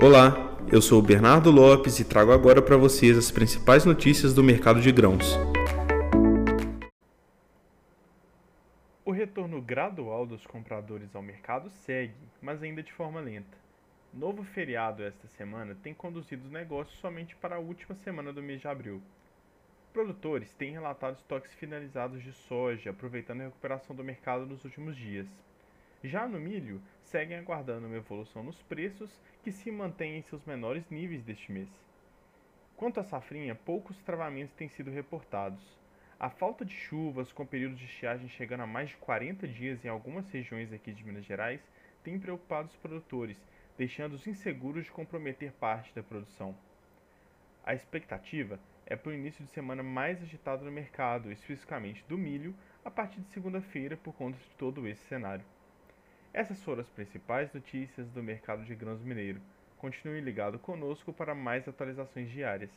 Olá, eu sou o Bernardo Lopes e trago agora para vocês as principais notícias do mercado de grãos. O retorno gradual dos compradores ao mercado segue, mas ainda de forma lenta. Novo feriado esta semana tem conduzido os negócios somente para a última semana do mês de abril. Produtores têm relatado estoques finalizados de soja, aproveitando a recuperação do mercado nos últimos dias. Já no milho, seguem aguardando uma evolução nos preços que se mantém em seus menores níveis deste mês. Quanto à safrinha, poucos travamentos têm sido reportados. A falta de chuvas, com períodos de estiagem chegando a mais de 40 dias em algumas regiões aqui de Minas Gerais, tem preocupado os produtores, deixando-os inseguros de comprometer parte da produção. A expectativa é para o início de semana mais agitado no mercado, especificamente do milho, a partir de segunda-feira por conta de todo esse cenário. Essas foram as principais notícias do mercado de grãos mineiro. Continue ligado conosco para mais atualizações diárias.